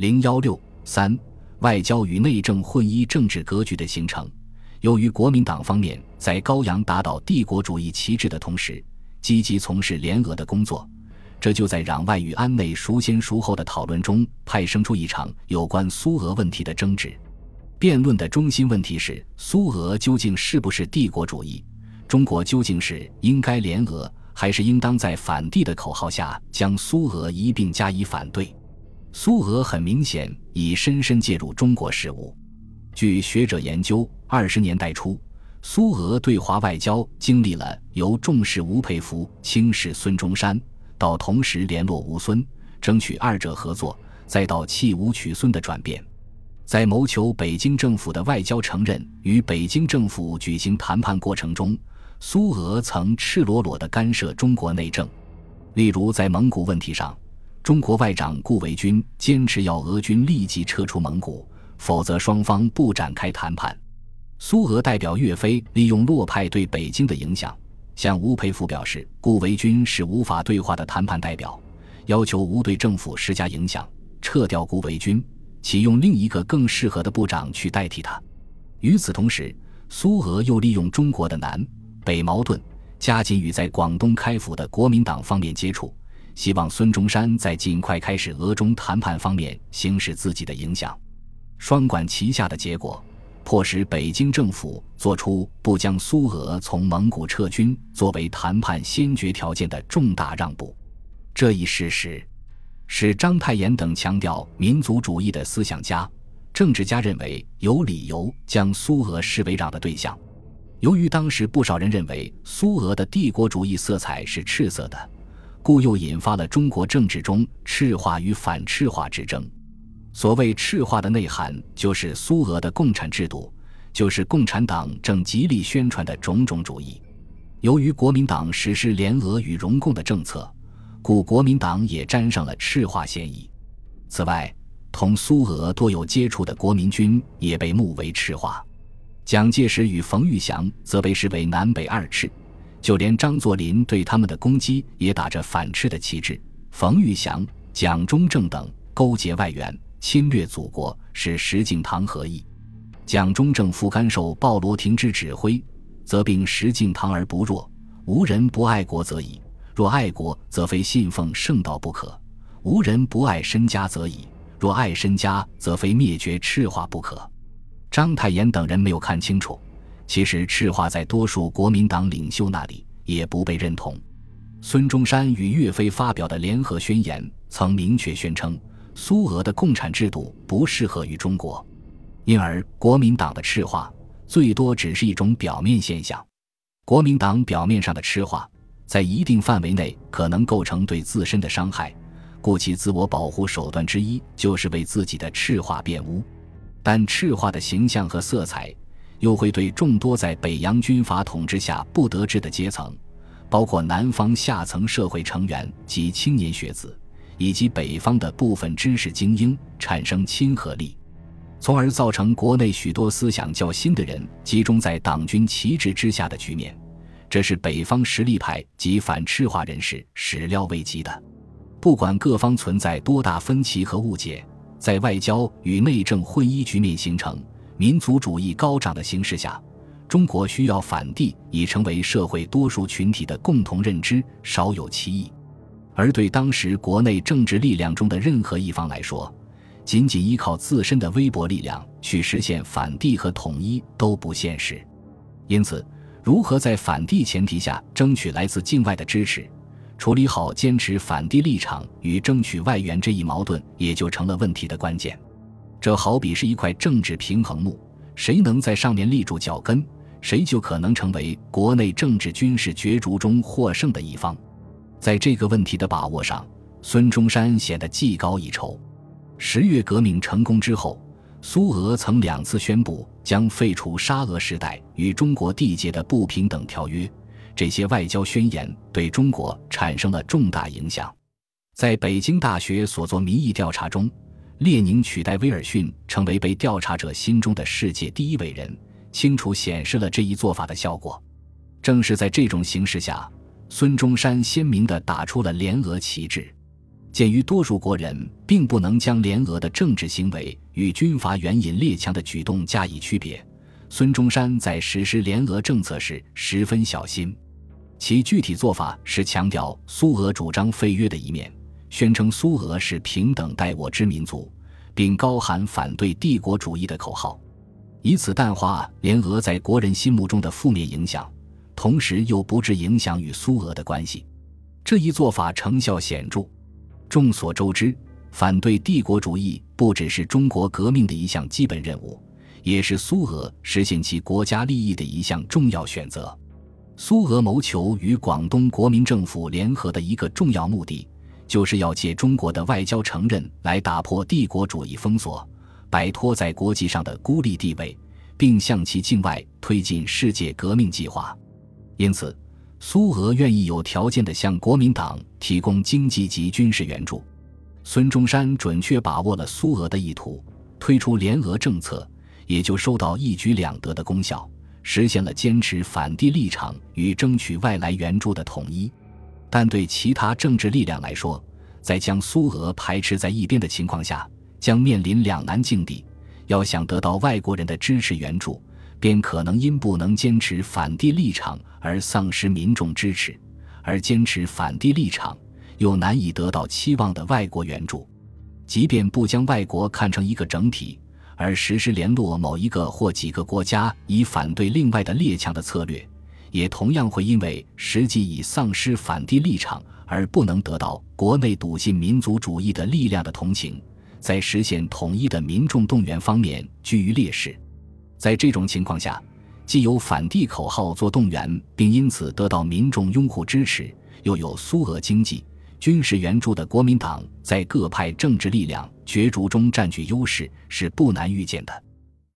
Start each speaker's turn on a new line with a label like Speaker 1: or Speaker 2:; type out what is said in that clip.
Speaker 1: 零幺六三，外交与内政混一政治格局的形成。由于国民党方面在高阳打倒帝国主义旗帜的同时，积极从事联俄的工作，这就在攘外与安内孰先孰后的讨论中派生出一场有关苏俄问题的争执。辩论的中心问题是：苏俄究竟是不是帝国主义？中国究竟是应该联俄，还是应当在反帝的口号下将苏俄一并加以反对？苏俄很明显已深深介入中国事务。据学者研究，二十年代初。苏俄对华外交经历了由重视吴佩孚、轻视孙中山，到同时联络吴孙，争取二者合作，再到弃吴取孙的转变。在谋求北京政府的外交承认与北京政府举行谈判过程中，苏俄曾赤裸裸地干涉中国内政。例如，在蒙古问题上，中国外长顾维钧坚持要俄军立即撤出蒙古，否则双方不展开谈判。苏俄代表岳飞利用洛派对北京的影响，向吴佩孚表示，顾维钧是无法对话的谈判代表，要求吴对政府施加影响，撤掉顾维钧，启用另一个更适合的部长去代替他。与此同时，苏俄又利用中国的南北矛盾，加紧与在广东开府的国民党方面接触，希望孙中山在尽快开始俄中谈判方面行使自己的影响。双管齐下的结果。迫使北京政府做出不将苏俄从蒙古撤军作为谈判先决条件的重大让步，这一事实使章太炎等强调民族主义的思想家、政治家认为有理由将苏俄视为让的对象。由于当时不少人认为苏俄的帝国主义色彩是赤色的，故又引发了中国政治中赤化与反赤化之争。所谓赤化的内涵，就是苏俄的共产制度，就是共产党正极力宣传的种种主义。由于国民党实施联俄与融共的政策，故国民党也沾上了赤化嫌疑。此外，同苏俄多有接触的国民军也被目为赤化。蒋介石与冯玉祥则被视为南北二赤，就连张作霖对他们的攻击也打着反赤的旗帜。冯玉祥、蒋中正等勾结外援。侵略祖国是石敬瑭何意？蒋中正复甘受鲍罗廷之指挥，则并石敬瑭而不弱。无人不爱国则已，若爱国，则非信奉圣道不可；无人不爱身家则已，若爱身家，则非灭绝赤化不可。章太炎等人没有看清楚，其实赤化在多数国民党领袖那里也不被认同。孙中山与岳飞发表的联合宣言曾明确宣称。苏俄的共产制度不适合于中国，因而国民党的赤化最多只是一种表面现象。国民党表面上的赤化，在一定范围内可能构成对自身的伤害，故其自我保护手段之一就是为自己的赤化辩污。但赤化的形象和色彩，又会对众多在北洋军阀统治下不得志的阶层，包括南方下层社会成员及青年学子。以及北方的部分知识精英产生亲和力，从而造成国内许多思想较新的人集中在党军旗帜之下的局面，这是北方实力派及反赤化人士始料未及的。不管各方存在多大分歧和误解，在外交与内政混一局面形成、民族主义高涨的形势下，中国需要反帝已成为社会多数群体的共同认知，少有歧义。而对当时国内政治力量中的任何一方来说，仅仅依靠自身的微薄力量去实现反帝和统一都不现实。因此，如何在反帝前提下争取来自境外的支持，处理好坚持反帝立场与争取外援这一矛盾，也就成了问题的关键。这好比是一块政治平衡木，谁能在上面立住脚跟，谁就可能成为国内政治军事角逐中获胜的一方。在这个问题的把握上，孙中山显得技高一筹。十月革命成功之后，苏俄曾两次宣布将废除沙俄时代与中国缔结的不平等条约，这些外交宣言对中国产生了重大影响。在北京大学所做民意调查中，列宁取代威尔逊成为被调查者心中的世界第一伟人，清楚显示了这一做法的效果。正是在这种形势下。孙中山鲜明地打出了联俄旗帜，鉴于多数国人并不能将联俄的政治行为与军阀援引列强的举动加以区别，孙中山在实施联俄政策时十分小心。其具体做法是强调苏俄主张废约的一面，宣称苏俄是平等待我之民族，并高喊反对帝国主义的口号，以此淡化联俄在国人心目中的负面影响，同时又不致影响与苏俄的关系。这一做法成效显著。众所周知，反对帝国主义不只是中国革命的一项基本任务，也是苏俄实现其国家利益的一项重要选择。苏俄谋求与广东国民政府联合的一个重要目的，就是要借中国的外交承认来打破帝国主义封锁，摆脱在国际上的孤立地位，并向其境外推进世界革命计划。因此。苏俄愿意有条件地向国民党提供经济及军事援助，孙中山准确把握了苏俄的意图，推出联俄政策，也就收到一举两得的功效，实现了坚持反帝立场与争取外来援助的统一。但对其他政治力量来说，在将苏俄排斥在一边的情况下，将面临两难境地：要想得到外国人的支持援助。便可能因不能坚持反帝立场而丧失民众支持，而坚持反帝立场又难以得到期望的外国援助。即便不将外国看成一个整体，而实施联络某一个或几个国家以反对另外的列强的策略，也同样会因为实际已丧失反帝立场而不能得到国内笃信民族主义的力量的同情，在实现统一的民众动员方面居于劣势。在这种情况下，既有反帝口号做动员，并因此得到民众拥护支持，又有苏俄经济、军事援助的国民党在各派政治力量角逐中占据优势，是不难预见的。